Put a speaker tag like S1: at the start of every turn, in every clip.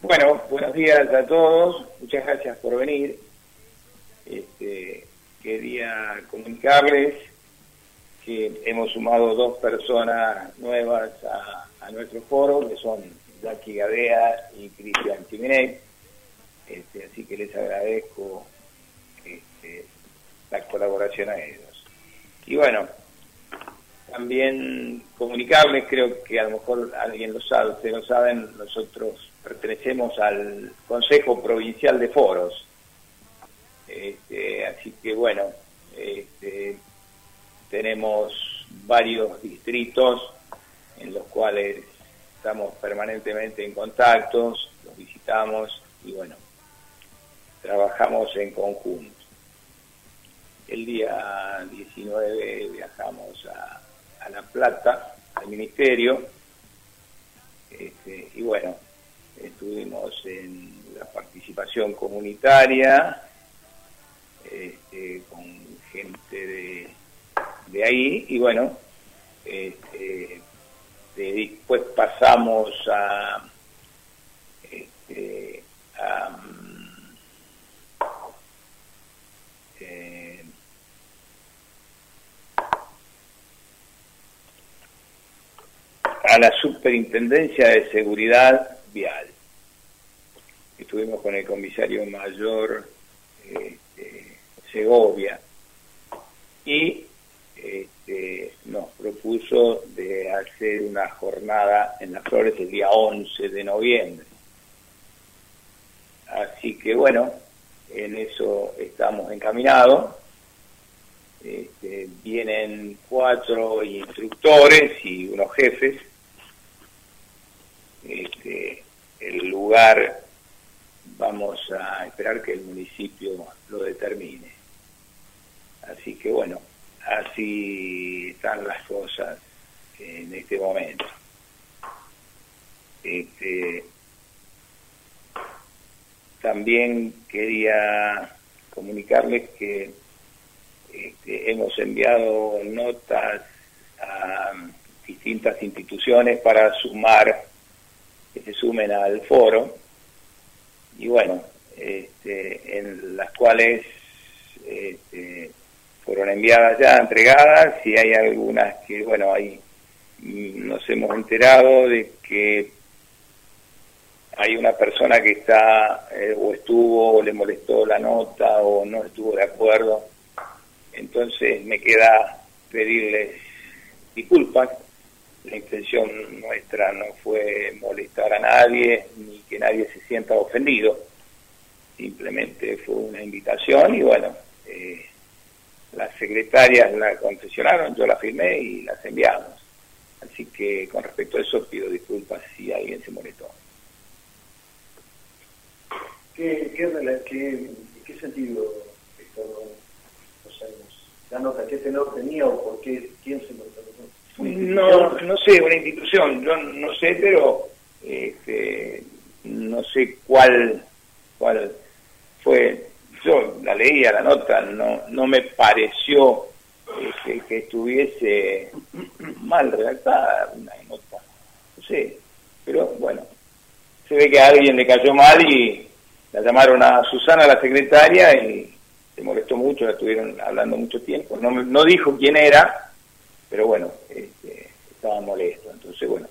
S1: Bueno, buenos días a todos, muchas gracias por venir. Este, quería comunicarles que hemos sumado dos personas nuevas a, nuestro foro, que son Jackie Gadea y Cristian Chimeney. Este, así que les agradezco este, la colaboración a ellos. Y bueno, también comunicarles, creo que a lo mejor alguien lo sabe, ustedes lo saben, nosotros pertenecemos al Consejo Provincial de Foros. Este, así que bueno, este, tenemos varios distritos en los cuales estamos permanentemente en contactos, los visitamos y bueno, trabajamos en conjunto. El día 19 viajamos a, La Plata, al Ministerio, este, y bueno, estuvimos en la participación comunitaria, este, con gente de, de, ahí, y bueno, este, después pasamos a, este, a eh, a la Superintendencia de Seguridad Estuvimos con el comisario mayor este, Segovia y este, nos propuso de hacer una jornada en las flores el día 11 de noviembre. Así que bueno, en eso estamos encaminados. Este, vienen cuatro instructores y unos jefes. Este, el lugar vamos a esperar que el municipio lo determine. Así que bueno, así están las cosas en este momento. Este, también quería comunicarles que este, hemos enviado notas a distintas instituciones para sumar, que se sumen al foro, y bueno, este, en las cuales este, fueron enviadas ya, entregadas, y hay algunas que, bueno, ahí nos hemos enterado de que hay una persona que está eh, o estuvo o le molestó la nota o no estuvo de acuerdo. Entonces me queda pedirles disculpas. La intención nuestra no fue molestar a nadie ni que nadie se sienta ofendido. Simplemente fue una invitación y bueno, eh, las secretarias la confesionaron, yo la firmé y las enviamos. Así que con respecto a eso pido disculpas si alguien se molestó.
S2: ¿Qué, qué, qué, sentido la nota? ¿Qué tenor tenía o por qué? ¿Quién se lo
S1: No, no sé, una institución, yo no sé, pero este, no sé cuál, cuál fue. Yo la leía la nota, no, no me pareció este, que estuviese mal redactada una nota, no sé, pero bueno, se ve que a alguien le cayó mal y la llamaron a Susana, la secretaria, y se molestó mucho, la estuvieron hablando mucho tiempo. No, no dijo quién era, pero bueno, este, estaba molesto. Entonces, bueno,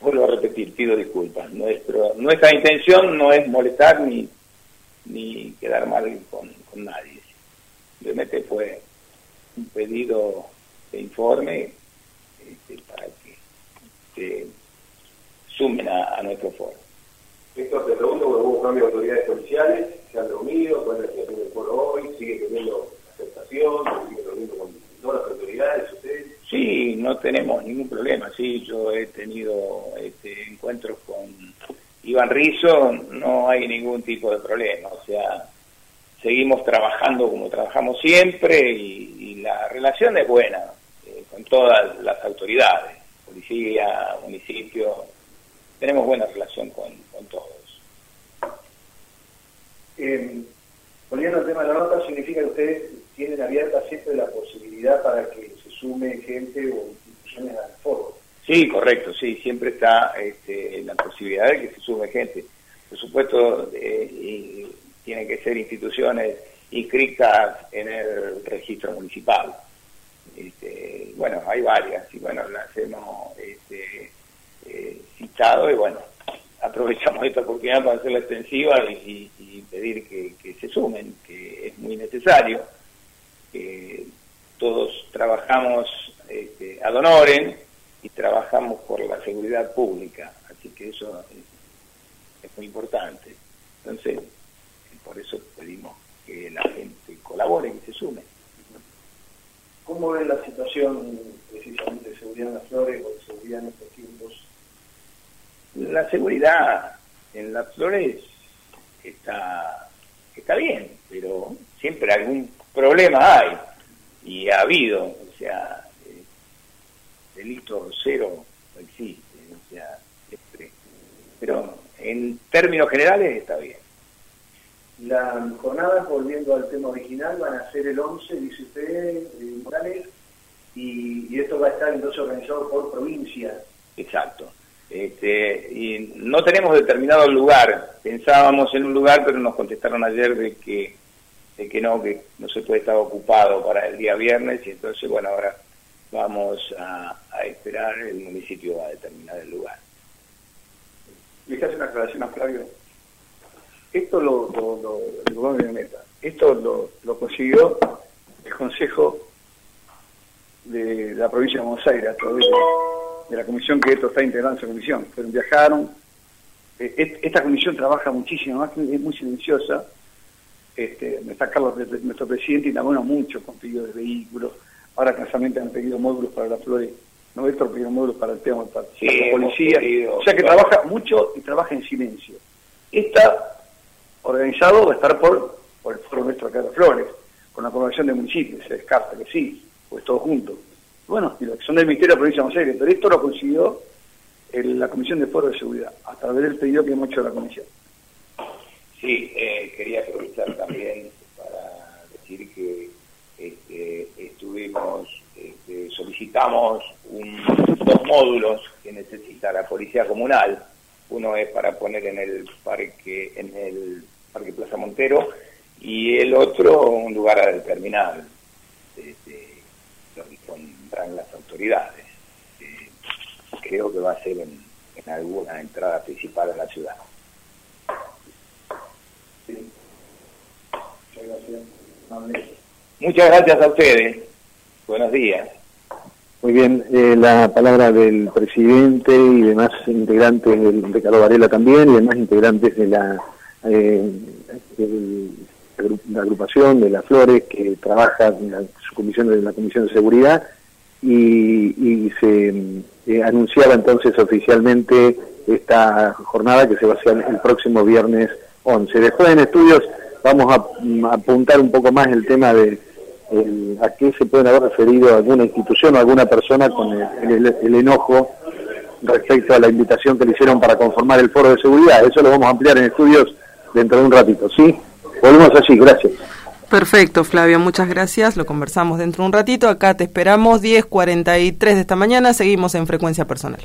S1: vuelvo a repetir, pido disculpas. Nuestro, nuestra intención no es molestar ni, ni quedar mal con, nadie. Simplemente fue un pedido de informe este, para que se sumen a nuestro foro.
S2: Víctor, te pregunto, hubo cambios de autoridades policiales, se han reunido, ¿cuál es la situación del foro hoy? ¿Sigue teniendo aceptación? ¿Sigue reuniendo con todas las autoridades
S1: no tenemos ningún problema, sí, yo he tenido este, encuentros con Iván Rizzo, no hay ningún tipo de problema, o sea, seguimos trabajando como trabajamos siempre y, la relación es buena eh, con todas las autoridades, policía, municipio, tenemos buena relación con, todos.
S2: Eh, volviendo al tema de la nota, significa que ustedes tienen abierta siempre la posibilidad para que se sume gente o instituciones al foro.
S1: Sí, correcto, sí, siempre está este, la posibilidad de que se sume gente. por supuesto, eh, tienen que ser instituciones inscritas en el registro municipal. Este, bueno, hay varias y bueno, las hemos este, eh, citado y bueno, aprovechamos esta oportunidad para hacerla extensiva y, pedir que, se sumen, que es muy necesario. que todos trabajamos este, ad honorem y trabajamos por la seguridad pública, así que eso es, muy importante. Entonces, por eso pedimos que la gente colabore, y se sume.
S2: ¿Cómo ven la situación precisamente de seguridad en las flores o de seguridad en estos tiempos?
S1: La seguridad en las flores está, está bien, pero siempre algún problema hay y ha habido, o sea, eh, delito cero existe, o sea, siempre. Pero en términos generales está bien.
S2: La jornada, volviendo al tema original, van a ser el 11, dice usted, Morales, y, esto va a estar entonces organizado por provincia.
S1: Exacto. Este, y no tenemos determinado lugar. Pensábamos en un lugar, pero nos contestaron ayer de que, de que no, que no se puede estar ocupado para el día viernes, y entonces, bueno, ahora vamos a, esperar, el municipio va a determinar el lugar.
S2: ¿Le hace una aclaración a Flavio? Esto lo, lo, lo, esto lo, lo consiguió el Consejo de la provincia de Buenos Aires a través de, la comisión que esto está integrando esa comisión. Fueron, viajaron. Eh, esta comisión trabaja muchísimo, más es muy silenciosa. Este, está Carlos, nuestro presidente, y labora mucho con pedidos de vehículos. Ahora casualmente han pedido módulos para las flores. No, esto pedido módulos para el tema para la policía. o sea que trabaja mucho y trabaja en silencio. Esta organizado va a estar por, por el Foro Nuestro acá de Flores, con la Convención de Municipios, se descarta que sí, pues todos juntos. Bueno, y que son del Ministerio de la Provincia de Buenos Aires, pero esto lo consiguió la Comisión de Foro de Seguridad, a través del pedido que hemos hecho a la Comisión.
S1: Sí, eh, quería aprovechar también para decir que este, estuvimos, este, solicitamos un, dos módulos que necesita la Policía Comunal. Uno es para poner en el parque, en el Parque Plaza Montero, y el otro un lugar a determinar, este, lo dispondrán las autoridades. Eh, creo que va a ser en, alguna entrada principal a la ciudad. Muchas gracias. a ustedes. Buenos días.
S3: Muy bien, eh, la palabra del presidente y demás integrantes del, de Carlos Varela también y demás integrantes de la eh, la agrupación de las Flores que trabaja en la, su comisión de la Comisión de Seguridad y, se eh, anunciaba entonces oficialmente esta jornada que se va a hacer el próximo viernes 11. Después en estudios vamos a, apuntar un poco más el tema de a qué se pueden haber referido alguna institución o alguna persona con el enojo respecto a la invitación que le hicieron para conformar el foro de seguridad. Eso lo vamos a ampliar en estudios dentro de un ratito, ¿sí? Volvemos así, gracias.
S4: Perfecto, Flavio, muchas gracias. Lo conversamos dentro de un ratito. Acá te esperamos 10.43 de esta mañana. Seguimos en frecuencia personal.